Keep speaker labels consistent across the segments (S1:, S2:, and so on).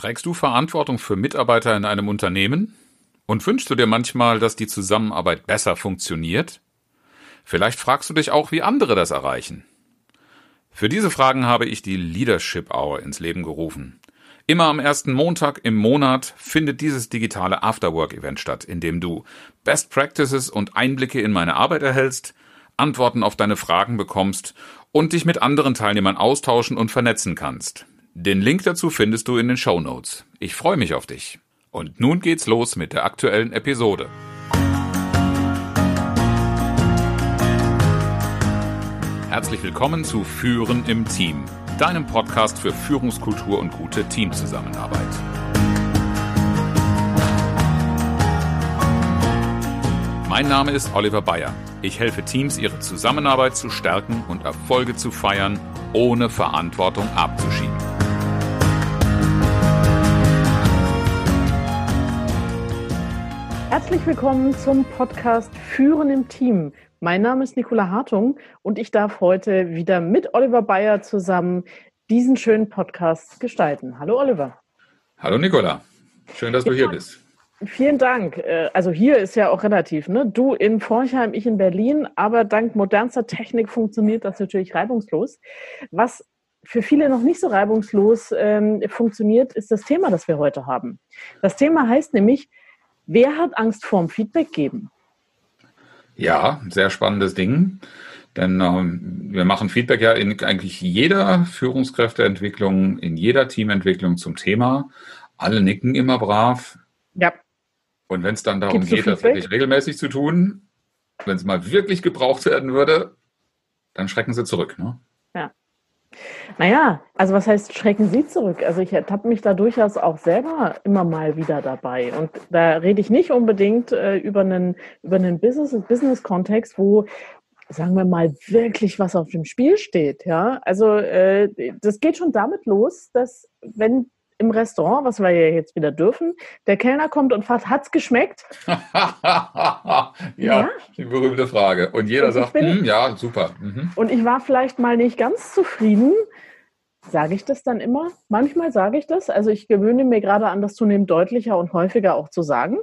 S1: Trägst du Verantwortung für Mitarbeiter in einem Unternehmen? Und wünschst du dir manchmal, dass die Zusammenarbeit besser funktioniert? Vielleicht fragst du dich auch, wie andere das erreichen. Für diese Fragen habe ich die Leadership Hour ins Leben gerufen. Immer am ersten Montag im Monat findet dieses digitale Afterwork-Event statt, in dem du Best Practices und Einblicke in meine Arbeit erhältst, Antworten auf deine Fragen bekommst und dich mit anderen Teilnehmern austauschen und vernetzen kannst. Den Link dazu findest du in den Show Notes. Ich freue mich auf dich. Und nun geht's los mit der aktuellen Episode. Herzlich willkommen zu Führen im Team, deinem Podcast für Führungskultur und gute Teamzusammenarbeit. Mein Name ist Oliver Bayer. Ich helfe Teams, ihre Zusammenarbeit zu stärken und Erfolge zu feiern, ohne Verantwortung abzuschieben.
S2: Herzlich willkommen zum Podcast Führen im Team. Mein Name ist Nicola Hartung und ich darf heute wieder mit Oliver Bayer zusammen diesen schönen Podcast gestalten. Hallo Oliver.
S1: Hallo Nicola. Schön, dass du hier bist.
S2: Vielen Dank. Äh, also hier ist ja auch relativ, ne? Du in Forchheim, ich in Berlin, aber dank modernster Technik funktioniert das natürlich reibungslos. Was für viele noch nicht so reibungslos ähm, funktioniert, ist das Thema, das wir heute haben. Das Thema heißt nämlich Wer hat Angst vorm Feedback geben?
S1: Ja, sehr spannendes Ding. Denn ähm, wir machen Feedback ja in eigentlich jeder Führungskräfteentwicklung, in jeder Teamentwicklung zum Thema. Alle nicken immer brav.
S2: Ja.
S1: Und wenn es dann darum geht, das wirklich regelmäßig zu tun, wenn es mal wirklich gebraucht werden würde, dann schrecken sie zurück. Ne?
S2: Ja. Naja, also was heißt, schrecken Sie zurück? Also ich ertappe mich da durchaus auch selber immer mal wieder dabei. Und da rede ich nicht unbedingt äh, über einen, über einen Business-Kontext, wo, sagen wir mal, wirklich was auf dem Spiel steht. Ja, also äh, das geht schon damit los, dass wenn im Restaurant, was wir ja jetzt wieder dürfen, der Kellner kommt und fragt, hat's geschmeckt?
S1: ja, ja, die berühmte Frage. Und jeder und sagt, bin, ja, super.
S2: Mhm. Und ich war vielleicht mal nicht ganz zufrieden. Sage ich das dann immer? Manchmal sage ich das. Also ich gewöhne mir gerade an, das zunehmend deutlicher und häufiger auch zu sagen.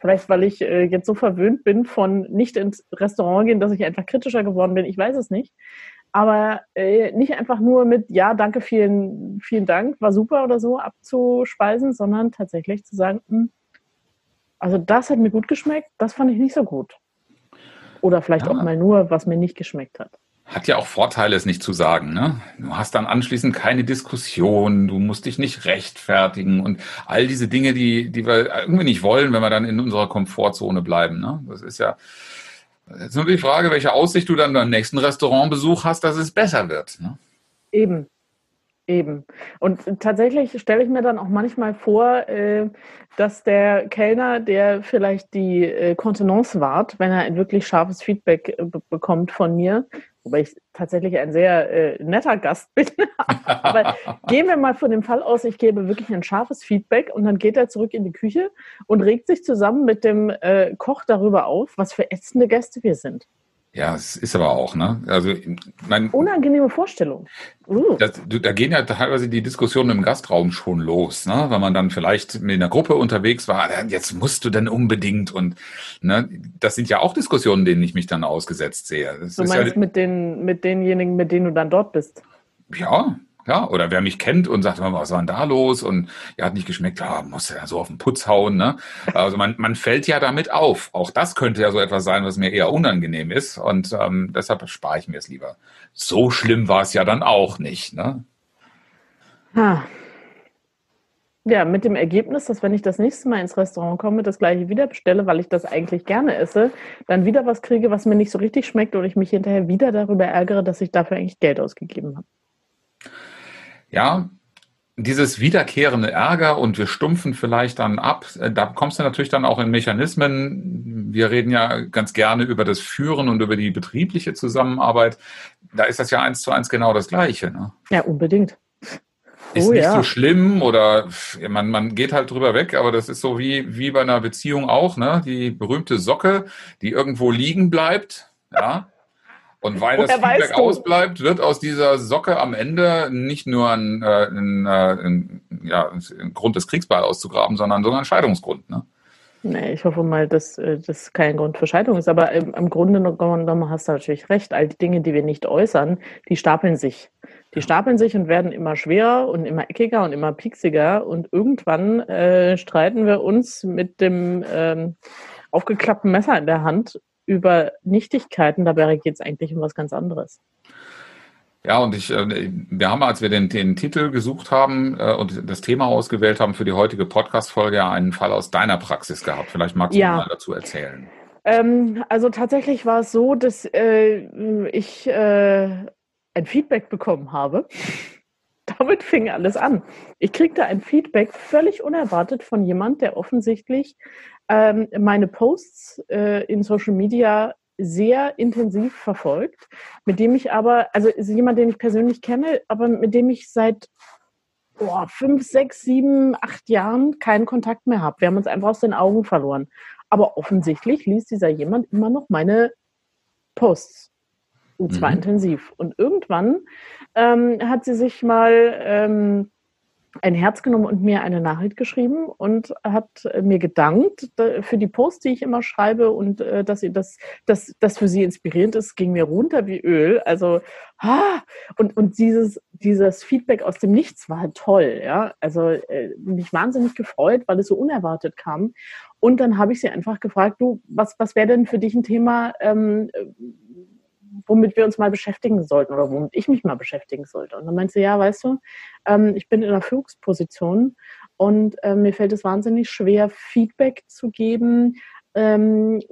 S2: Vielleicht, weil ich äh, jetzt so verwöhnt bin von nicht ins Restaurant gehen, dass ich einfach kritischer geworden bin. Ich weiß es nicht aber äh, nicht einfach nur mit Ja, danke, vielen, vielen Dank, war super oder so abzuspeisen, sondern tatsächlich zu sagen, mh, hm, also das hat mir gut geschmeckt, das fand ich nicht so gut. Oder vielleicht ja. auch mal nur, was mir nicht geschmeckt hat.
S1: Hat ja auch Vorteile, es nicht zu sagen. Ne? Du hast dann anschließend keine Diskussion, du musst dich nicht rechtfertigen und all diese Dinge, die, die wir irgendwie nicht wollen, wenn wir dann in unserer Komfortzone bleiben. Ne? Das ist ja, Jetzt nur die Frage, welche Aussicht du dann beim nächsten Restaurantbesuch hast, dass es besser wird. Ne?
S2: Eben. Eben. Und tatsächlich stelle ich mir dann auch manchmal vor, äh, dass der Kellner, der vielleicht die äh, Kontenance wahrt, wenn er ein wirklich scharfes Feedback äh, bekommt von mir, wobei ich tatsächlich ein sehr äh, netter Gast bin. Aber gehen wir mal von dem Fall aus, ich gebe wirklich ein scharfes Feedback und dann geht er zurück in die Küche und regt sich zusammen mit dem äh, Koch darüber auf, was für ätzende Gäste wir sind.
S1: Ja, es ist aber auch, ne? Also
S2: mein, unangenehme Vorstellung.
S1: Uh. Das, da gehen ja teilweise die Diskussionen im Gastraum schon los, ne? Wenn man dann vielleicht mit einer Gruppe unterwegs war, jetzt musst du denn unbedingt und ne, das sind ja auch Diskussionen, denen ich mich dann ausgesetzt sehe. Das
S2: du meinst
S1: ja,
S2: mit den mit denjenigen, mit denen du dann dort bist?
S1: Ja, ja, oder wer mich kennt und sagt, was war denn da los? Und ja, hat nicht geschmeckt, ja, muss ja so auf den Putz hauen. Ne? Also man, man fällt ja damit auf. Auch das könnte ja so etwas sein, was mir eher unangenehm ist. Und ähm, deshalb spare ich mir es lieber. So schlimm war es ja dann auch nicht. Ne?
S2: Ha. Ja, mit dem Ergebnis, dass wenn ich das nächste Mal ins Restaurant komme, das gleiche wieder bestelle, weil ich das eigentlich gerne esse, dann wieder was kriege, was mir nicht so richtig schmeckt und ich mich hinterher wieder darüber ärgere, dass ich dafür eigentlich Geld ausgegeben habe
S1: ja, dieses wiederkehrende Ärger und wir stumpfen vielleicht dann ab, äh, da kommst du natürlich dann auch in Mechanismen. Wir reden ja ganz gerne über das Führen und über die betriebliche Zusammenarbeit. Da ist das ja eins zu eins genau das Gleiche. Ne?
S2: Ja, unbedingt.
S1: Ist oh, nicht ja. so schlimm oder man, man geht halt drüber weg, aber das ist so wie, wie bei einer Beziehung auch, ne? Die berühmte Socke, die irgendwo liegen bleibt, ja. Und weil das Feedback ausbleibt, wird aus dieser Socke am Ende nicht nur ein, äh, ein, äh, ein, ja, ein Grund des Kriegsball auszugraben, sondern sogar ein Scheidungsgrund. Ne?
S2: Nee, ich hoffe mal, dass äh, das kein Grund für Scheidung ist. Aber im, im Grunde genommen hast du natürlich recht. All die Dinge, die wir nicht äußern, die stapeln sich. Die stapeln sich und werden immer schwerer und immer eckiger und immer pieksiger. Und irgendwann äh, streiten wir uns mit dem ähm, aufgeklappten Messer in der Hand über Nichtigkeiten. Dabei geht es eigentlich um was ganz anderes.
S1: Ja, und ich, äh, wir haben, als wir den, den Titel gesucht haben äh, und das Thema ausgewählt haben für die heutige Podcast-Folge, ja einen Fall aus deiner Praxis gehabt. Vielleicht magst du ja. mal dazu erzählen.
S2: Ähm, also tatsächlich war es so, dass äh, ich äh, ein Feedback bekommen habe. Damit fing alles an. Ich kriegte ein Feedback völlig unerwartet von jemand, der offensichtlich ähm, meine Posts äh, in Social Media sehr intensiv verfolgt, mit dem ich aber, also ist jemand, den ich persönlich kenne, aber mit dem ich seit oh, fünf, sechs, sieben, acht Jahren keinen Kontakt mehr habe. Wir haben uns einfach aus den Augen verloren. Aber offensichtlich liest dieser jemand immer noch meine Posts. Und zwar mhm. intensiv. Und irgendwann ähm, hat sie sich mal ähm, ein Herz genommen und mir eine Nachricht geschrieben und hat mir gedankt für die Post, die ich immer schreibe und äh, dass sie das, dass das für sie inspirierend ist, ging mir runter wie Öl. Also ah, und und dieses dieses Feedback aus dem Nichts war halt toll, ja. Also äh, mich wahnsinnig gefreut, weil es so unerwartet kam. Und dann habe ich sie einfach gefragt, du, was was wäre denn für dich ein Thema? Ähm, womit wir uns mal beschäftigen sollten oder womit ich mich mal beschäftigen sollte. Und dann meinte sie, ja, weißt du, ähm, ich bin in einer Führungsposition und äh, mir fällt es wahnsinnig schwer, Feedback zu geben, ähm,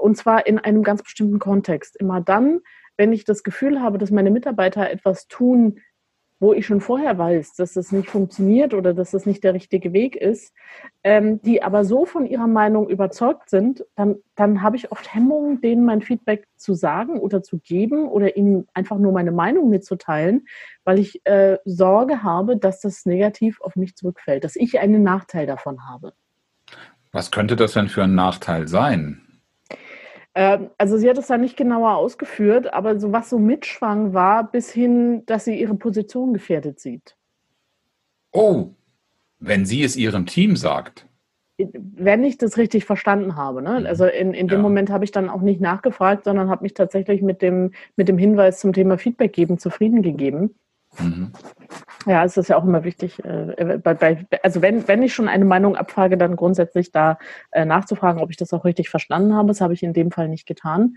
S2: und zwar in einem ganz bestimmten Kontext. Immer dann, wenn ich das Gefühl habe, dass meine Mitarbeiter etwas tun, wo ich schon vorher weiß, dass das nicht funktioniert oder dass das nicht der richtige Weg ist, ähm, die aber so von ihrer Meinung überzeugt sind, dann, dann habe ich oft Hemmungen, denen mein Feedback zu sagen oder zu geben oder ihnen einfach nur meine Meinung mitzuteilen, weil ich äh, Sorge habe, dass das negativ auf mich zurückfällt, dass ich einen Nachteil davon habe.
S1: Was könnte das denn für ein Nachteil sein?
S2: Ähm, also sie hat es da nicht genauer ausgeführt, aber so was so mitschwang war, bis hin, dass sie ihre Position gefährdet sieht.
S1: Oh, wenn sie es ihrem Team sagt.
S2: Wenn ich das richtig verstanden habe. Ne? Mhm. Also in, in dem ja. Moment habe ich dann auch nicht nachgefragt, sondern habe mich tatsächlich mit dem, mit dem Hinweis zum Thema Feedback geben zufrieden gegeben. Mhm. Ja, es ist ja auch immer wichtig, äh, bei, bei, also wenn, wenn ich schon eine Meinung abfrage, dann grundsätzlich da äh, nachzufragen, ob ich das auch richtig verstanden habe. Das habe ich in dem Fall nicht getan.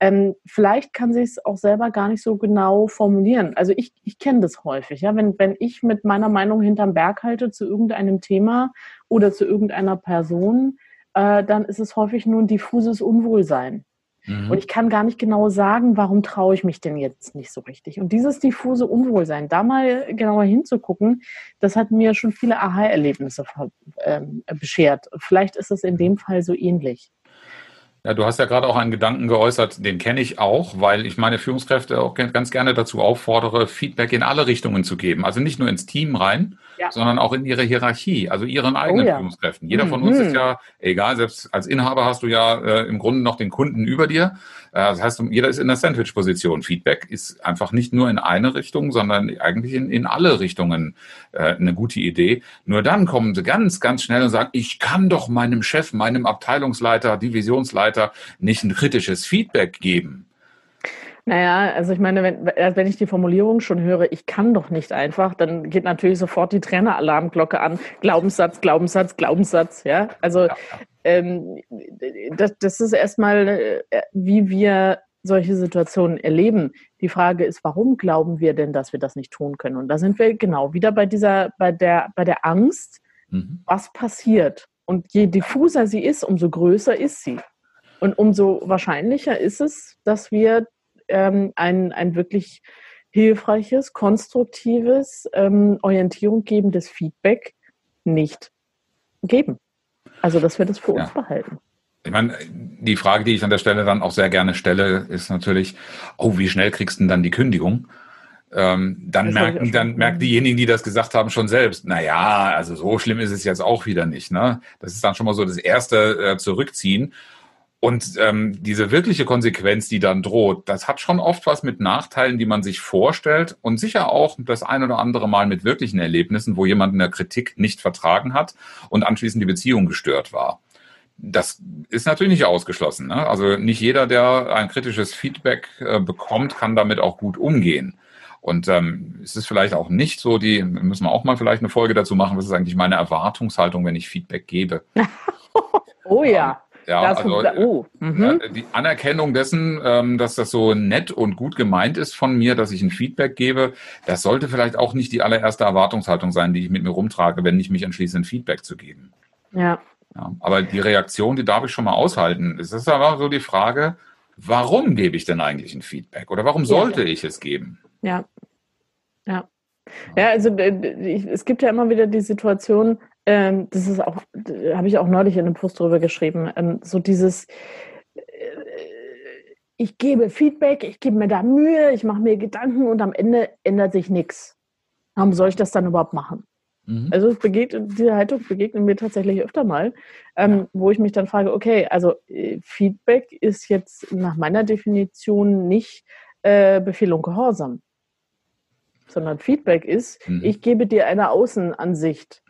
S2: Ähm, vielleicht kann sie es auch selber gar nicht so genau formulieren. Also ich, ich kenne das häufig. Ja? Wenn, wenn ich mit meiner Meinung hinterm Berg halte zu irgendeinem Thema oder zu irgendeiner Person, äh, dann ist es häufig nur ein diffuses Unwohlsein. Mhm. Und ich kann gar nicht genau sagen, warum traue ich mich denn jetzt nicht so richtig. Und dieses diffuse Unwohlsein, da mal genauer hinzugucken, das hat mir schon viele Aha-Erlebnisse ähm, beschert. Vielleicht ist es in dem Fall so ähnlich.
S1: Ja, du hast ja gerade auch einen Gedanken geäußert, den kenne ich auch, weil ich meine Führungskräfte auch ganz gerne dazu auffordere, Feedback in alle Richtungen zu geben. Also nicht nur ins Team rein, ja. sondern auch in ihre Hierarchie, also ihren eigenen oh, ja. Führungskräften. Jeder mhm. von uns ist ja, egal, selbst als Inhaber hast du ja äh, im Grunde noch den Kunden über dir. Äh, das heißt, jeder ist in der Sandwich-Position. Feedback ist einfach nicht nur in eine Richtung, sondern eigentlich in, in alle Richtungen äh, eine gute Idee. Nur dann kommen sie ganz, ganz schnell und sagen, ich kann doch meinem Chef, meinem Abteilungsleiter, Divisionsleiter nicht ein kritisches Feedback geben.
S2: Naja, also ich meine, wenn, äh, wenn ich die Formulierung schon höre, ich kann doch nicht einfach, dann geht natürlich sofort die Traineralarmglocke an. Glaubenssatz, Glaubenssatz, Glaubenssatz, ja. Also ja. Ähm, das, das ist erstmal, äh, wie wir solche Situationen erleben. Die Frage ist, warum glauben wir denn, dass wir das nicht tun können? Und da sind wir genau wieder bei dieser, bei der, bei der Angst, mhm. was passiert. Und je diffuser sie ist, umso größer ist sie. Und umso wahrscheinlicher ist es, dass wir ähm, ein, ein wirklich hilfreiches, konstruktives, ähm, Orientierung gebendes Feedback nicht geben. Also, dass wir das für uns behalten.
S1: Ich meine, die Frage, die ich an der Stelle dann auch sehr gerne stelle, ist natürlich, oh, wie schnell kriegst du denn dann die Kündigung? Ähm, dann merken, dann merken diejenigen, die das gesagt haben, schon selbst, na ja, also so schlimm ist es jetzt auch wieder nicht. Ne? Das ist dann schon mal so das erste äh, Zurückziehen. Und ähm, diese wirkliche Konsequenz, die dann droht, das hat schon oft was mit Nachteilen, die man sich vorstellt und sicher auch das ein oder andere Mal mit wirklichen Erlebnissen, wo jemand in der Kritik nicht vertragen hat und anschließend die Beziehung gestört war. Das ist natürlich nicht ausgeschlossen. Ne? Also nicht jeder, der ein kritisches Feedback äh, bekommt, kann damit auch gut umgehen. Und ähm, es ist vielleicht auch nicht so, die müssen wir auch mal vielleicht eine Folge dazu machen, was ist eigentlich meine Erwartungshaltung, wenn ich Feedback gebe.
S2: oh ja.
S1: Ja, also oh. mhm. die Anerkennung dessen, ähm, dass das so nett und gut gemeint ist von mir, dass ich ein Feedback gebe, das sollte vielleicht auch nicht die allererste Erwartungshaltung sein, die ich mit mir rumtrage, wenn ich mich entschließe, ein Feedback zu geben.
S2: Ja.
S1: ja aber die Reaktion, die darf ich schon mal aushalten. Es ist aber so die Frage, warum gebe ich denn eigentlich ein Feedback oder warum sollte ja. ich es geben?
S2: Ja. Ja. Ja, also es gibt ja immer wieder die Situation, ähm, das ist auch, habe ich auch neulich in einem Post drüber geschrieben, ähm, so dieses, äh, ich gebe Feedback, ich gebe mir da Mühe, ich mache mir Gedanken und am Ende ändert sich nichts. Warum soll ich das dann überhaupt machen? Mhm. Also begegnet, diese Haltung begegnet mir tatsächlich öfter mal, ähm, wo ich mich dann frage, okay, also äh, Feedback ist jetzt nach meiner Definition nicht äh, Befehl und Gehorsam, sondern Feedback ist, mhm. ich gebe dir eine Außenansicht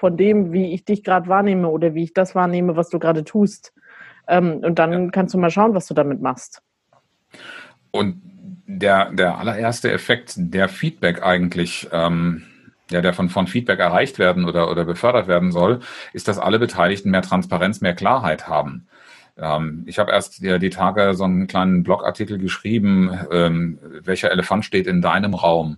S2: von dem, wie ich dich gerade wahrnehme oder wie ich das wahrnehme, was du gerade tust. Ähm, und dann ja. kannst du mal schauen, was du damit machst.
S1: Und der, der allererste Effekt, der Feedback eigentlich, ähm, ja, der von, von Feedback erreicht werden oder, oder befördert werden soll, ist, dass alle Beteiligten mehr Transparenz, mehr Klarheit haben. Ähm, ich habe erst die, die, Tage so einen kleinen Blogartikel geschrieben, ähm, welcher Elefant steht in deinem Raum?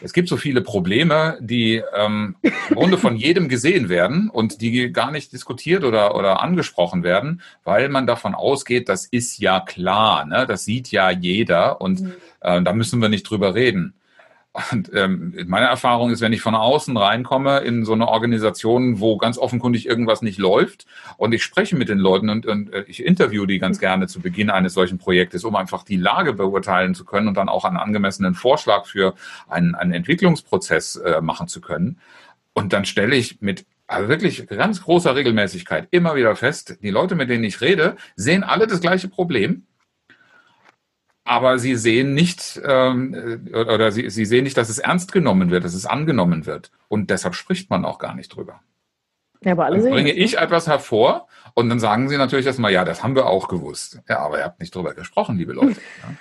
S1: Es gibt so viele Probleme, die ähm, im Grunde von jedem gesehen werden und die gar nicht diskutiert oder, oder angesprochen werden, weil man davon ausgeht, das ist ja klar, ne? das sieht ja jeder und mhm. äh, da müssen wir nicht drüber reden. Und ähm, meine Erfahrung ist, wenn ich von außen reinkomme in so eine Organisation, wo ganz offenkundig irgendwas nicht läuft und ich spreche mit den Leuten und, und äh, ich interview die ganz gerne zu Beginn eines solchen Projektes, um einfach die Lage beurteilen zu können und dann auch einen angemessenen Vorschlag für einen, einen Entwicklungsprozess äh, machen zu können. Und dann stelle ich mit also wirklich ganz großer Regelmäßigkeit immer wieder fest, die Leute, mit denen ich rede, sehen alle das gleiche Problem aber sie sehen nicht ähm, oder sie, sie sehen nicht, dass es ernst genommen wird, dass es angenommen wird. Und deshalb spricht man auch gar nicht drüber.
S2: Ja, aber alle
S1: dann bringe ich etwas hervor und dann sagen sie natürlich erstmal, ja, das haben wir auch gewusst. Ja, aber ihr habt nicht drüber gesprochen, liebe Leute.
S2: Ja.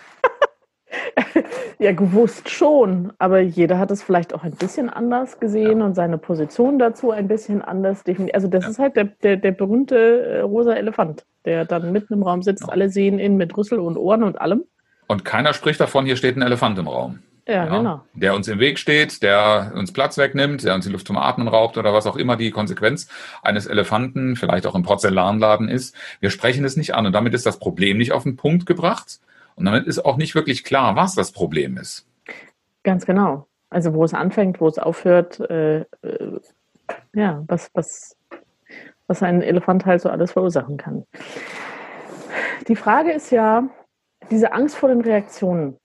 S2: ja, gewusst schon, aber jeder hat es vielleicht auch ein bisschen anders gesehen ja. und seine Position dazu ein bisschen anders definiert. Also das ja. ist halt der, der, der berühmte äh, rosa Elefant, der dann mitten im Raum sitzt, alle sehen ihn mit Rüssel und Ohren und allem.
S1: Und keiner spricht davon, hier steht ein Elefant im Raum.
S2: Ja, ja, genau.
S1: Der uns im Weg steht, der uns Platz wegnimmt, der uns die Luft zum Atmen raubt oder was auch immer die Konsequenz eines Elefanten, vielleicht auch im Porzellanladen ist. Wir sprechen es nicht an und damit ist das Problem nicht auf den Punkt gebracht und damit ist auch nicht wirklich klar, was das Problem ist.
S2: Ganz genau. Also wo es anfängt, wo es aufhört, äh, äh, ja, was, was, was ein Elefant halt so alles verursachen kann. Die Frage ist ja, diese Angst vor den Reaktionen,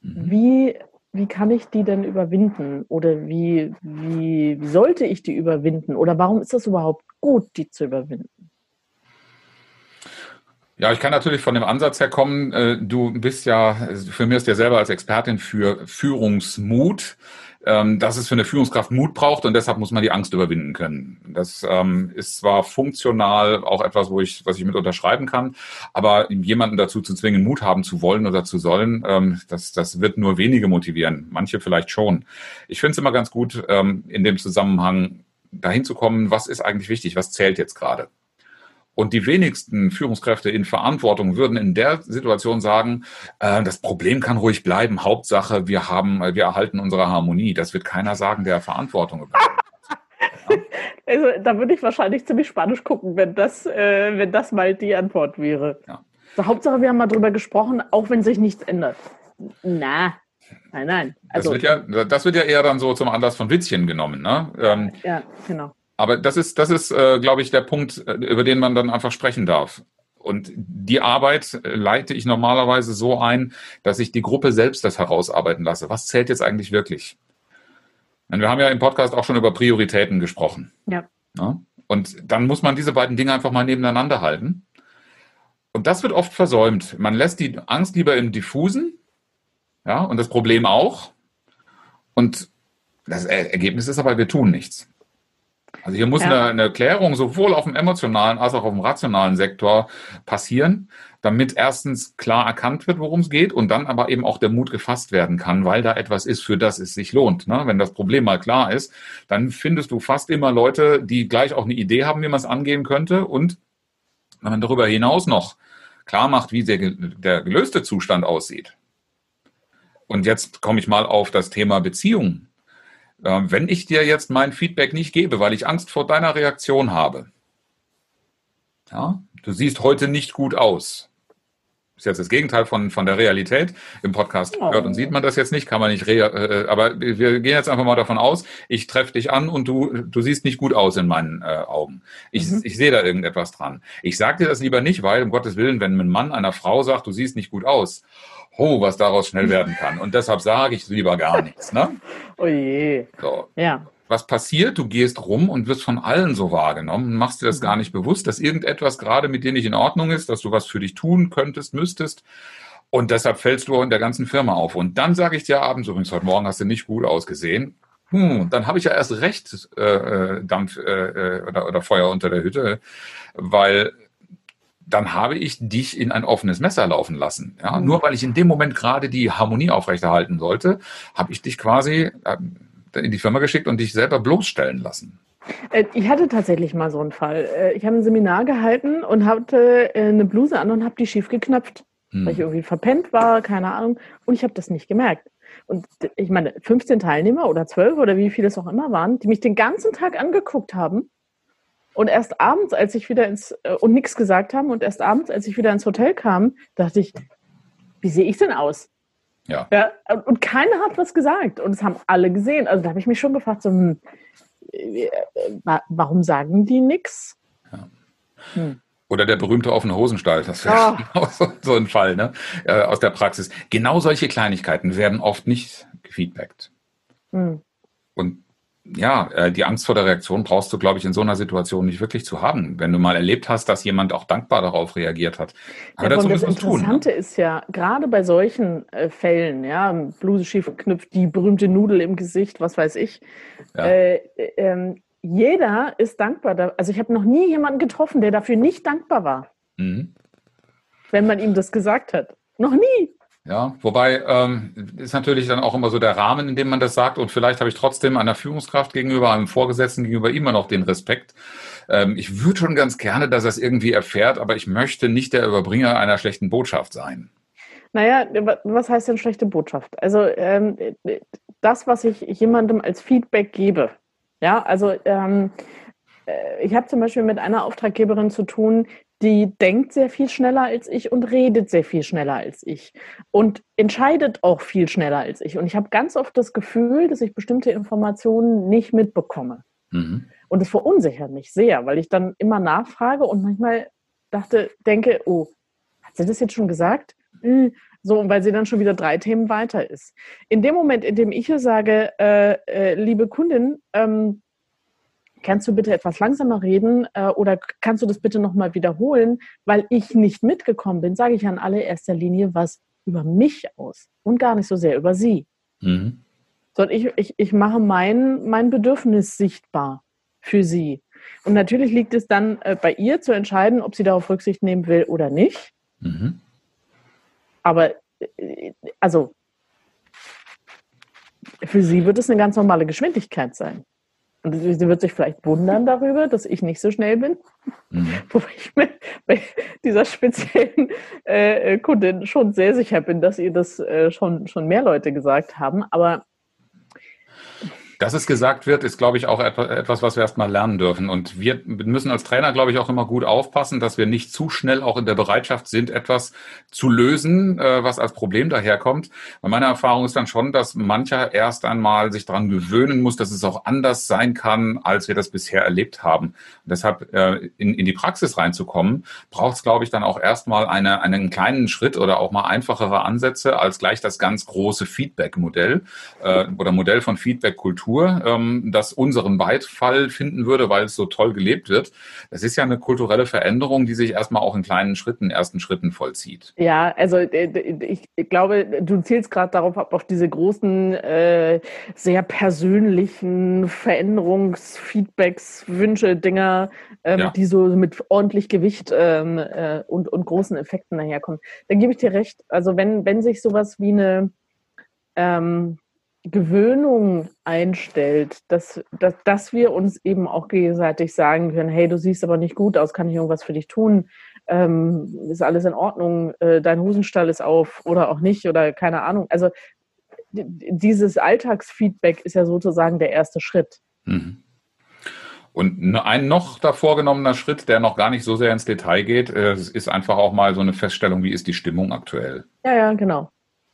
S2: mhm. wie, wie kann ich die denn überwinden? Oder wie, wie, wie sollte ich die überwinden? Oder warum ist es überhaupt gut, die zu überwinden?
S1: Ja, ich kann natürlich von dem Ansatz her kommen. Äh, du bist ja, für mich ist ja selber als Expertin für Führungsmut ähm, dass es für eine Führungskraft Mut braucht und deshalb muss man die Angst überwinden können. Das ähm, ist zwar funktional auch etwas, wo ich, was ich mit unterschreiben kann, aber jemanden dazu zu zwingen, Mut haben zu wollen oder zu sollen, ähm, das, das wird nur wenige motivieren. Manche vielleicht schon. Ich finde es immer ganz gut, ähm, in dem Zusammenhang dahin zu kommen, was ist eigentlich wichtig, was zählt jetzt gerade. Und die wenigsten Führungskräfte in Verantwortung würden in der Situation sagen, äh, das Problem kann ruhig bleiben. Hauptsache, wir haben, wir erhalten unsere Harmonie. Das wird keiner sagen, der Verantwortung übernimmt.
S2: Also da würde ich wahrscheinlich ziemlich spanisch gucken, wenn das, äh, wenn das mal die Antwort wäre. Ja. So, Hauptsache, wir haben mal drüber gesprochen, auch wenn sich nichts ändert. Na, nein, nein.
S1: Also, das, wird ja, das wird ja eher dann so zum Anlass von Witzchen genommen. Ne?
S2: Ähm, ja, genau.
S1: Aber das ist, das ist, äh, glaube ich, der Punkt, äh, über den man dann einfach sprechen darf. Und die Arbeit äh, leite ich normalerweise so ein, dass ich die Gruppe selbst das herausarbeiten lasse. Was zählt jetzt eigentlich wirklich? Und wir haben ja im Podcast auch schon über Prioritäten gesprochen.
S2: Ja.
S1: ja? Und dann muss man diese beiden Dinge einfach mal nebeneinander halten. Und das wird oft versäumt. Man lässt die Angst lieber im Diffusen, ja, und das Problem auch. Und das Ergebnis ist aber, wir tun nichts. Also hier muss ja. eine, eine Klärung sowohl auf dem emotionalen als auch auf dem rationalen Sektor passieren, damit erstens klar erkannt wird, worum es geht und dann aber eben auch der Mut gefasst werden kann, weil da etwas ist, für das es sich lohnt. Ne? Wenn das Problem mal klar ist, dann findest du fast immer Leute, die gleich auch eine Idee haben, wie man es angehen könnte und wenn man darüber hinaus noch klar macht, wie der, der gelöste Zustand aussieht. Und jetzt komme ich mal auf das Thema Beziehungen ähm, wenn ich dir jetzt mein Feedback nicht gebe, weil ich Angst vor deiner Reaktion habe, ja, du siehst heute nicht gut aus. Ist jetzt das Gegenteil von, von der Realität. Im Podcast oh. hört und sieht man das jetzt nicht, kann man nicht, äh, aber wir gehen jetzt einfach mal davon aus, ich treffe dich an und du, du siehst nicht gut aus in meinen äh, Augen. Ich, mhm. ich sehe da irgendetwas dran. Ich sage dir das lieber nicht, weil, um Gottes Willen, wenn ein Mann einer Frau sagt, du siehst nicht gut aus, oh, was daraus schnell werden kann. Und deshalb sage ich lieber gar nichts. Ne?
S2: Oh je.
S1: So. Ja. Was passiert? Du gehst rum und wirst von allen so wahrgenommen und machst dir das gar nicht bewusst, dass irgendetwas gerade mit dir nicht in Ordnung ist, dass du was für dich tun könntest, müsstest. Und deshalb fällst du in der ganzen Firma auf. Und dann sage ich dir abends, übrigens heute Morgen hast du nicht gut ausgesehen. Hm, dann habe ich ja erst recht äh, äh Dampf äh, äh, oder, oder Feuer unter der Hütte, weil dann habe ich dich in ein offenes Messer laufen lassen. Ja, mhm. Nur weil ich in dem Moment gerade die Harmonie aufrechterhalten sollte, habe ich dich quasi äh, in die Firma geschickt und dich selber bloßstellen lassen.
S2: Äh, ich hatte tatsächlich mal so einen Fall. Äh, ich habe ein Seminar gehalten und hatte eine Bluse an und habe die schief geknöpft, hm. weil ich irgendwie verpennt war, keine Ahnung. Und ich habe das nicht gemerkt. Und ich meine, 15 Teilnehmer oder 12 oder wie viele es auch immer waren, die mich den ganzen Tag angeguckt haben und erst abends, als ich wieder ins, äh, und nichts gesagt haben, und erst abends, als ich wieder ins Hotel kam, dachte ich, wie sehe ich denn aus? Ja. ja. Und keiner hat was gesagt. Und es haben alle gesehen. Also da habe ich mich schon gefragt, so, hm, äh, warum sagen die nichts? Ja.
S1: Hm. Oder der berühmte offene Hosenstall, das wäre oh. genau so, ein Fall ne? Äh, aus der Praxis. Genau solche Kleinigkeiten werden oft nicht gefeedbackt. Hm. Und ja, äh, die Angst vor der Reaktion brauchst du, glaube ich, in so einer Situation nicht wirklich zu haben. Wenn du mal erlebt hast, dass jemand auch dankbar darauf reägiert hat.
S2: Aber ja, dazu das Interessante tun, ne? ist ja, gerade bei solchen äh, Fällen, ja, Bluse schief geknüpft, die berühmte Nudel im Gesicht, was weiß ich, ja. äh, äh, jeder ist dankbar. Da, also ich habe noch nie jemanden getroffen, der dafür nicht dankbar war. Mhm. Wenn man ihm das gesagt hat. Noch nie.
S1: Ja, wobei ähm, ist natürlich dann auch immer so der Rahmen, in dem man das sagt. Und vielleicht habe ich trotzdem einer Führungskraft gegenüber, einem Vorgesetzten gegenüber immer noch den Respekt. Ähm, ich würde schon ganz gerne, dass er es irgendwie erfährt, aber ich möchte nicht der Überbringer einer schlechten Botschaft sein.
S2: Naja, was heißt denn schlechte Botschaft? Also ähm, das, was ich jemandem als Feedback gebe. Ja, also ähm, äh, ich habe zum Beispiel mit einer Auftraggeberin zu tun, die denkt sehr viel schneller als ich und redet sehr viel schneller als ich und entscheidet auch viel schneller als ich. Und ich habe ganz oft das Gefühl, dass ich bestimmte Informationen nicht mitbekomme. Mhm. Und das verunsichert mich sehr, weil ich dann immer nachfrage und manchmal dachte, denke, oh, hat sie das jetzt schon gesagt? Hm, so, weil sie dann schon wieder drei Themen weiter ist. In dem Moment, in dem ich ihr sage, äh, äh, liebe Kundin, ähm, kannst du bitte etwas langsamer reden äh, oder kannst du das bitte nochmal wiederholen, weil ich nicht mitgekommen bin, sage ich an allererster Linie was über mich aus und gar nicht so sehr über sie. Mhm. Sondern ich, ich, ich mache mein, mein Bedürfnis sichtbar für sie. Und natürlich liegt es dann äh, bei ihr zu entscheiden, ob sie darauf Rücksicht nehmen will oder nicht. Mhm. Aber äh, also für sie wird es eine ganz normale Geschwindigkeit sein. Und sie wird sich vielleicht wundern darüber, dass ich nicht so schnell bin. Mhm. Wobei ich mir bei dieser speziellen äh, Kundin schon sehr sicher bin, dass ihr das äh, schon, schon mehr Leute gesagt haben. Aber
S1: dass es gesagt wird, ist, glaube ich, auch etwas, was wir erstmal lernen dürfen. Und wir müssen als Trainer, glaube ich, auch immer gut aufpassen, dass wir nicht zu schnell auch in der Bereitschaft sind, etwas zu lösen, äh, was als Problem daherkommt. Weil meine Erfahrung ist dann schon, dass mancher erst einmal sich daran gewöhnen muss, dass es auch anders sein kann, als wir das bisher erlebt haben. Und deshalb äh, in, in die Praxis reinzukommen, braucht es, glaube ich, dann auch erstmal eine, einen kleinen Schritt oder auch mal einfachere Ansätze als gleich das ganz große Feedback-Modell äh, oder Modell von Feedback-Kultur Kultur, ähm, das unseren Beifall finden würde, weil es so toll gelebt wird. Das ist ja eine kulturelle Veränderung, die sich erstmal auch in kleinen Schritten, ersten Schritten vollzieht.
S2: Ja, also äh, ich glaube, du zielst gerade darauf ab, auf diese großen, äh, sehr persönlichen Veränderungsfeedbacks, Wünsche, Dinger, ähm, ja. die so mit ordentlich Gewicht ähm, äh, und, und großen Effekten daherkommen. Dann gebe ich dir recht. Also wenn, wenn sich sowas wie eine ähm, Gewöhnung einstellt, dass, dass, dass wir uns eben auch gegenseitig sagen können, hey, du siehst aber nicht gut aus, kann ich irgendwas für dich tun? Ähm, ist alles in Ordnung? Äh, dein Hosenstall ist auf oder auch nicht oder keine Ahnung. Also dieses Alltagsfeedback ist ja sozusagen der erste Schritt. Mhm.
S1: Und ein noch davor genommener Schritt, der noch gar nicht so sehr ins Detail geht, äh, ist einfach auch mal so eine Feststellung, wie ist die Stimmung aktuell.
S2: Ja, ja, genau.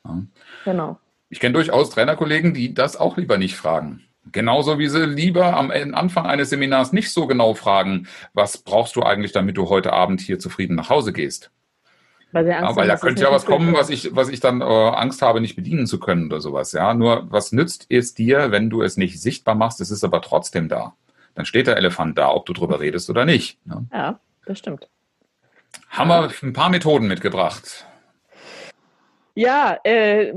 S2: Ja. Genau.
S1: Ich kenne durchaus Trainerkollegen, die das auch lieber nicht fragen. Genauso wie sie lieber am Anfang eines Seminars nicht so genau fragen, was brauchst du eigentlich, damit du heute Abend hier zufrieden nach Hause gehst. Weil, ja, haben, da könnte ja was kommen, was ich, was ich dann äh, Angst habe, nicht bedienen zu können oder sowas. Ja, nur was nützt es dir, wenn du es nicht sichtbar machst? Es ist aber trotzdem da. Dann steht der Elefant da, ob du drüber redest oder nicht.
S2: Ne? Ja, das stimmt.
S1: Haben wir ein paar Methoden mitgebracht.
S2: Ja, äh,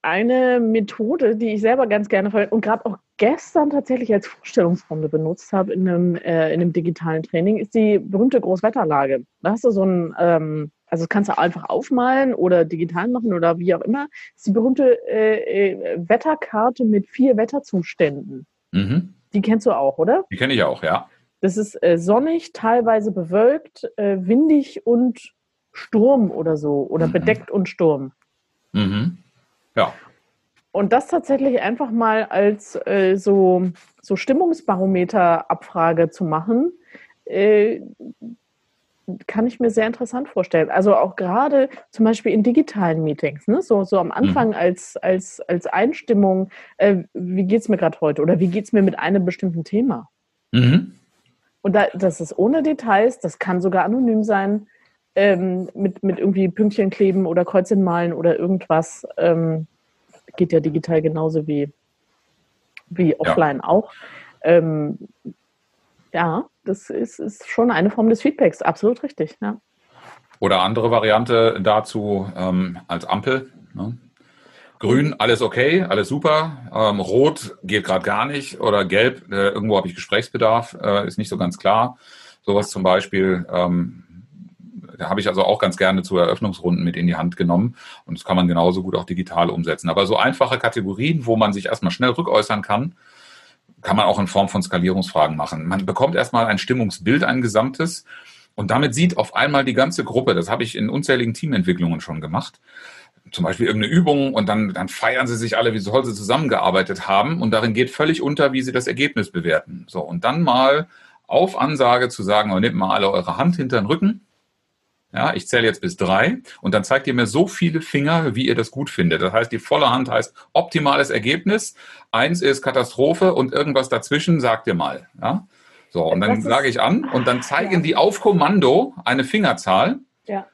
S2: eine Methode, die ich selber ganz gerne verwende und gerade auch gestern tatsächlich als Vorstellungsrunde benutzt habe in einem, äh, in einem digitalen Training, ist die berühmte Großwetterlage. Da hast du so ein, ähm, also das kannst du einfach aufmalen oder digital machen oder wie auch immer. Das ist die berühmte äh, äh, Wetterkarte mit vier Wetterzuständen. Mhm. Die kennst du auch, oder?
S1: Die kenne ich auch, ja.
S2: Das ist äh, sonnig, teilweise bewölkt, äh, windig und Sturm oder so oder mhm. bedeckt und Sturm. Mhm. Ja. Und das tatsächlich einfach mal als äh, so, so Stimmungsbarometer-Abfrage zu machen, äh, kann ich mir sehr interessant vorstellen. Also auch gerade zum Beispiel in digitalen Meetings, ne? so, so am mhm. Anfang mhm. als, als, als Einstimmung, äh, wie geht es mir gerade heute oder wie geht es mir mit einem bestimmten Thema? Mhm. Und da, das ist ohne Details, das kann sogar anonym sein ähm, mit, mit irgendwie Pünktchen kleben oder Kreuzchen malen oder irgendwas. Ähm, geht ja digital genauso wie, wie offline ja. auch. Ähm, ja, das ist, ist schon eine Form des Feedbacks, absolut richtig. Ja.
S1: Oder andere Variante dazu ähm, als Ampel. Ne? Grün, alles okay, alles super. Ähm, Rot geht gerade gar nicht. Oder Gelb, äh, irgendwo habe ich Gesprächsbedarf, äh, ist nicht so ganz klar. Sowas zum Beispiel ähm, habe ich also auch ganz gerne zu Eröffnungsrunden mit in die Hand genommen. Und das kann man genauso gut auch digital umsetzen. Aber so einfache Kategorien, wo man sich erstmal schnell rückäußern kann, kann man auch in Form von Skalierungsfragen machen. Man bekommt erstmal ein Stimmungsbild, ein gesamtes. Und damit sieht auf einmal die ganze Gruppe, das habe ich in unzähligen Teamentwicklungen schon gemacht, zum Beispiel irgendeine Übung und dann, dann feiern sie sich alle, wie toll sie zusammengearbeitet haben und darin geht völlig unter, wie sie das Ergebnis bewerten. So, und dann mal auf Ansage zu sagen, oh, nehmt mal alle eure Hand hinter den Rücken ja, ich zähle jetzt bis drei und dann zeigt ihr mir so viele Finger, wie ihr das gut findet. Das heißt, die volle Hand heißt optimales Ergebnis. Eins ist Katastrophe und irgendwas dazwischen sagt ihr mal. Ja? So, und dann sage ich an und dann zeigen ja. die auf Kommando eine Fingerzahl. Ja.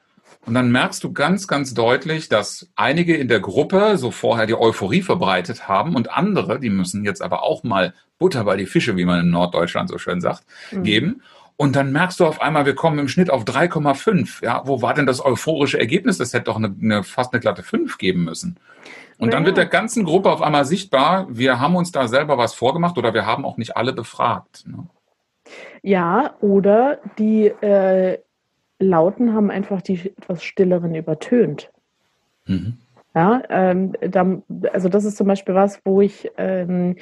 S1: Und dann merkst du ganz, ganz deutlich, dass einige in der Gruppe so vorher die Euphorie verbreitet haben und andere, die müssen jetzt aber auch mal Butter bei die Fische, wie man in Norddeutschland so schön sagt, mhm. geben. Und dann merkst du auf einmal, wir kommen im Schnitt auf 3,5. Ja, wo war denn das euphorische Ergebnis? Das hätte doch eine, eine fast eine glatte 5 geben müssen. Und dann wird der ganzen Gruppe auf einmal sichtbar, wir haben uns da selber was vorgemacht oder wir haben auch nicht alle befragt. Ne?
S2: Ja, oder die äh, Lauten haben einfach die etwas stilleren übertönt. Mhm. Ja, ähm, da, also das ist zum Beispiel was, wo ich ähm,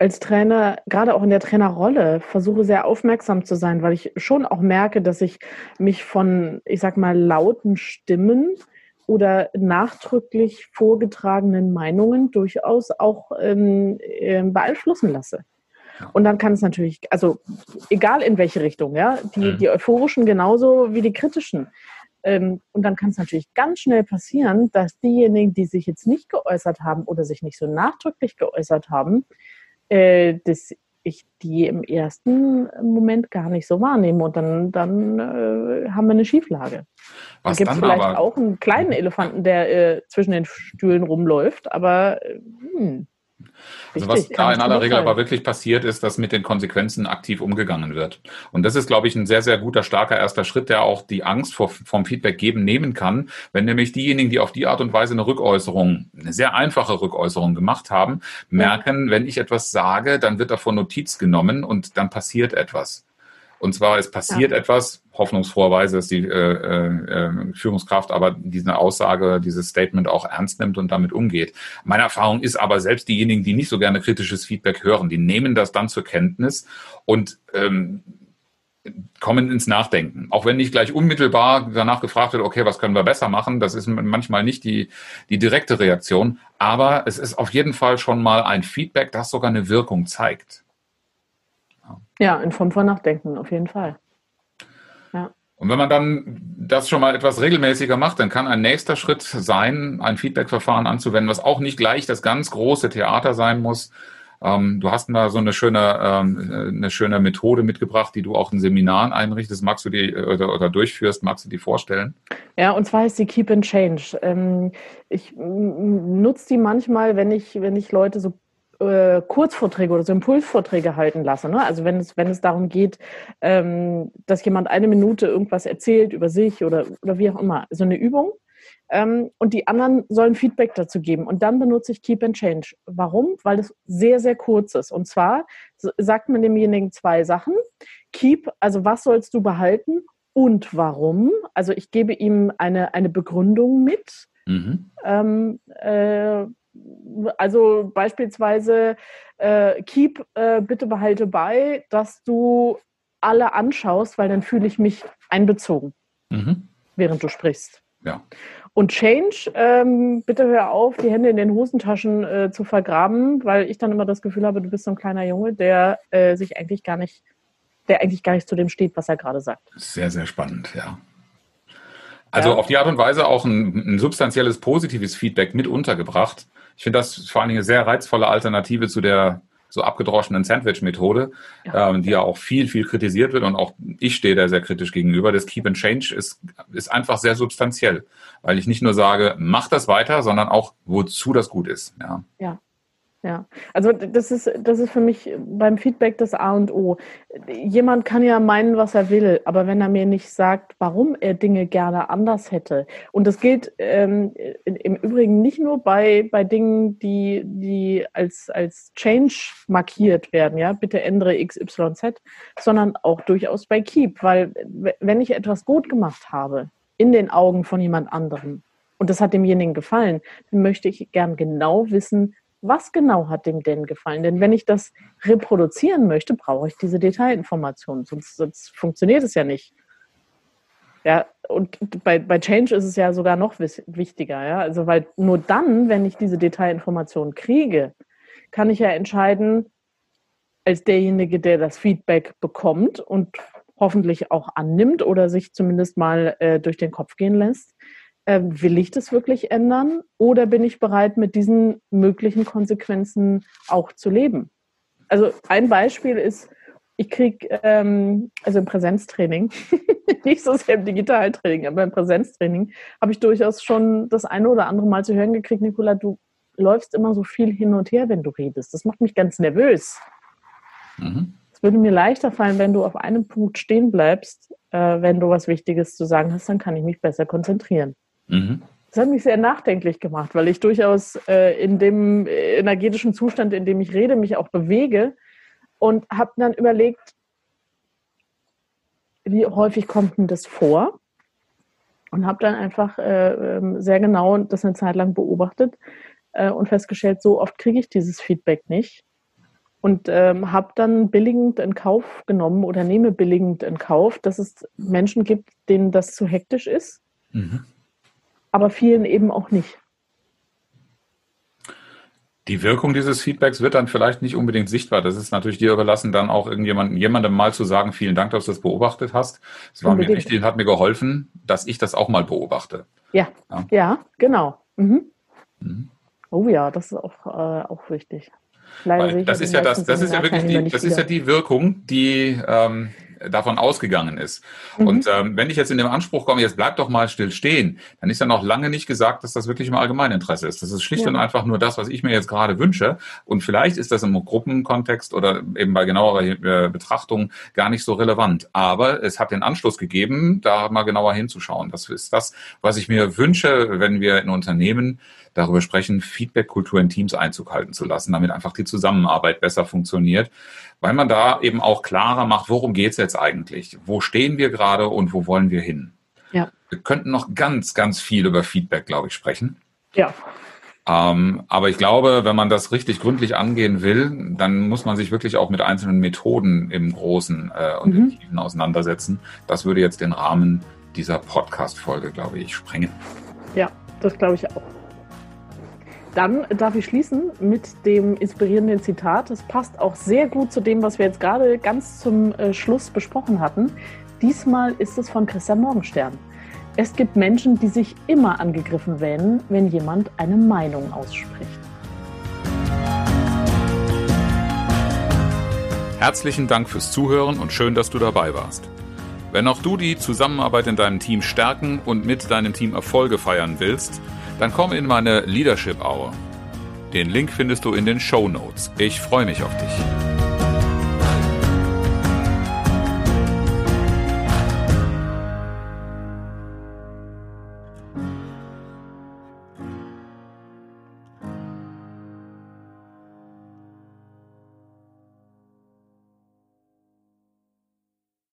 S2: als Trainer, gerade auch in der Trainerrolle, versuche sehr aufmerksam zu sein, weil ich schon auch merke, dass ich mich von, ich sag mal, lauten Stimmen oder nachdrücklich vorgetragenen Meinungen durchaus auch ähm, äh, beeinflussen lasse. Und dann kann es natürlich, also egal in welche Richtung, ja, die, mhm. die euphorischen genauso wie die kritischen. Ähm, und dann kann es natürlich ganz schnell passieren, dass diejenigen, die sich jetzt nicht geäußert haben oder sich nicht so nachdrücklich geäußert haben, äh, dass ich die im ersten Moment gar nicht so wahrnehme und dann, dann äh, haben wir eine Schieflage. Was da gibt es vielleicht aber, auch einen kleinen Elefanten, der äh, zwischen den Stühlen rumläuft, aber äh, hm.
S1: Also was da in aller Regel aber wirklich passiert ist, dass mit den Konsequenzen aktiv umgegangen wird. Und das ist, glaube ich, ein sehr, sehr guter, starker erster Schritt, der auch die Angst vor, vom Feedback geben nehmen kann. Wenn nämlich diejenigen, die auf die Art und Weise eine Rückäußerung, eine sehr einfache Rückäußerung gemacht haben, merken, ja. wenn ich etwas sage, dann wird davon Notiz genommen und dann passiert etwas. Und zwar, es passiert ja. etwas, hoffnungsfroherweise, dass die äh, äh, Führungskraft aber diese Aussage, dieses Statement auch ernst nimmt und damit umgeht. Meine Erfahrung ist aber, selbst diejenigen, die nicht so gerne kritisches Feedback hören, die nehmen das dann zur Kenntnis und ähm, kommen ins Nachdenken. Auch wenn nicht gleich unmittelbar danach gefragt wird, okay, was können wir besser machen? Das ist manchmal nicht die, die direkte Reaktion. Aber es ist auf jeden Fall schon mal ein Feedback, das sogar eine Wirkung zeigt.
S2: Ja, in Form von Nachdenken, auf jeden Fall.
S1: Ja. Und wenn man dann das schon mal etwas regelmäßiger macht, dann kann ein nächster Schritt sein, ein Feedback-Verfahren anzuwenden, was auch nicht gleich das ganz große Theater sein muss. Ähm, du hast da so eine schöne, ähm, eine schöne Methode mitgebracht, die du auch in Seminaren einrichtest. Magst du die oder, oder durchführst? Magst du die vorstellen?
S2: Ja, und zwar heißt sie Keep and Change. Ähm, ich nutze die manchmal, wenn ich, wenn ich Leute so äh, Kurzvorträge oder so Impulsvorträge halten lasse. Ne? Also wenn es, wenn es darum geht, ähm, dass jemand eine Minute irgendwas erzählt über sich oder, oder wie auch immer. So eine Übung. Ähm, und die anderen sollen Feedback dazu geben. Und dann benutze ich Keep and Change. Warum? Weil es sehr, sehr kurz ist. Und zwar sagt man demjenigen zwei Sachen. Keep, also was sollst du behalten und warum? Also ich gebe ihm eine, eine Begründung mit. Mhm. Ähm, äh, also beispielsweise äh, Keep, äh, bitte behalte bei, dass du alle anschaust, weil dann fühle ich mich einbezogen, mhm. während du sprichst.
S1: Ja.
S2: Und Change, ähm, bitte hör auf, die Hände in den Hosentaschen äh, zu vergraben, weil ich dann immer das Gefühl habe, du bist so ein kleiner Junge, der äh, sich eigentlich gar nicht, der eigentlich gar nicht zu dem steht, was er gerade sagt.
S1: Sehr, sehr spannend, ja. Also ja. auf die Art und Weise auch ein, ein substanzielles positives Feedback mit untergebracht. Ich finde das vor allen Dingen eine sehr reizvolle Alternative zu der so abgedroschenen Sandwich-Methode, ja. ähm, die ja auch viel, viel kritisiert wird und auch ich stehe da sehr kritisch gegenüber. Das Keep and Change ist, ist einfach sehr substanziell, weil ich nicht nur sage, mach das weiter, sondern auch, wozu das gut ist.
S2: Ja. ja. Ja, also das ist, das ist für mich beim Feedback das A und O. Jemand kann ja meinen, was er will, aber wenn er mir nicht sagt, warum er Dinge gerne anders hätte, und das gilt ähm, im Übrigen nicht nur bei, bei Dingen, die, die als, als Change markiert werden, ja, bitte ändere XYZ, sondern auch durchaus bei Keep, weil wenn ich etwas gut gemacht habe in den Augen von jemand anderem, und das hat demjenigen gefallen, dann möchte ich gern genau wissen, was genau hat dem denn gefallen? Denn wenn ich das reproduzieren möchte, brauche ich diese Detailinformationen, sonst, sonst funktioniert es ja nicht. Ja, und bei, bei Change ist es ja sogar noch wichtiger, ja. Also, weil nur dann, wenn ich diese Detailinformationen kriege, kann ich ja entscheiden, als derjenige, der das Feedback bekommt und hoffentlich auch annimmt oder sich zumindest mal äh, durch den Kopf gehen lässt, äh, will ich das wirklich ändern oder bin ich bereit, mit diesen möglichen Konsequenzen auch zu leben? Also ein Beispiel ist, ich kriege, ähm, also im Präsenztraining, nicht so sehr im Digitaltraining, aber im Präsenztraining, habe ich durchaus schon das eine oder andere Mal zu hören gekriegt, Nicola, du läufst immer so viel hin und her, wenn du redest. Das macht mich ganz nervös. Mhm. Es würde mir leichter fallen, wenn du auf einem Punkt stehen bleibst, äh, wenn du was Wichtiges zu sagen hast, dann kann ich mich besser konzentrieren. Mhm. Das hat mich sehr nachdenklich gemacht, weil ich durchaus äh, in dem energetischen Zustand, in dem ich rede, mich auch bewege und habe dann überlegt, wie häufig kommt denn das vor? Und habe dann einfach äh, ähm, sehr genau das eine Zeit lang beobachtet äh, und festgestellt, so oft kriege ich dieses Feedback nicht. Und ähm, habe dann billigend in Kauf genommen oder nehme billigend in Kauf, dass es Menschen gibt, denen das zu hektisch ist. Mhm aber vielen eben auch nicht.
S1: Die Wirkung dieses Feedbacks wird dann vielleicht nicht unbedingt sichtbar. Das ist natürlich dir überlassen, dann auch irgendjemandem jemandem mal zu sagen, vielen Dank, dass du das beobachtet hast. Es war unbedingt. mir wichtig und hat mir geholfen, dass ich das auch mal beobachte.
S2: Ja, ja, ja genau. Mhm. Mhm. Oh ja, das ist auch, äh, auch wichtig.
S1: Leider das ist ja das, das ist ja wirklich die, das ist ja die Wirkung, die ähm, davon ausgegangen ist. Mhm. Und ähm, wenn ich jetzt in dem Anspruch komme, jetzt bleib doch mal still stehen, dann ist ja noch lange nicht gesagt, dass das wirklich im Allgemeininteresse ist. Das ist schlicht ja. und einfach nur das, was ich mir jetzt gerade wünsche. Und vielleicht ist das im Gruppenkontext oder eben bei genauerer äh, Betrachtung gar nicht so relevant. Aber es hat den Anschluss gegeben, da mal genauer hinzuschauen. Das ist das, was ich mir wünsche, wenn wir in Unternehmen darüber sprechen, Feedback-Kultur in Teams Einzug halten zu lassen, damit einfach die Zusammenarbeit besser funktioniert, weil man da eben auch klarer macht, worum geht es eigentlich? Wo stehen wir gerade und wo wollen wir hin? Ja. Wir könnten noch ganz, ganz viel über Feedback, glaube ich, sprechen.
S2: Ja.
S1: Ähm, aber ich glaube, wenn man das richtig gründlich angehen will, dann muss man sich wirklich auch mit einzelnen Methoden im Großen äh, und mhm. im Tiefen auseinandersetzen. Das würde jetzt den Rahmen dieser Podcast-Folge, glaube ich, sprengen.
S2: Ja, das glaube ich auch. Dann darf ich schließen mit dem inspirierenden Zitat. Das passt auch sehr gut zu dem, was wir jetzt gerade ganz zum äh, Schluss besprochen hatten. Diesmal ist es von Christian Morgenstern. Es gibt Menschen, die sich immer angegriffen wähnen, wenn jemand eine Meinung ausspricht.
S1: Herzlichen Dank fürs Zuhören und schön, dass du dabei warst. Wenn auch du die Zusammenarbeit in deinem Team stärken und mit deinem Team Erfolge feiern willst, dann komm in meine Leadership Hour. Den Link findest du in den Show Notes. Ich freue mich auf dich.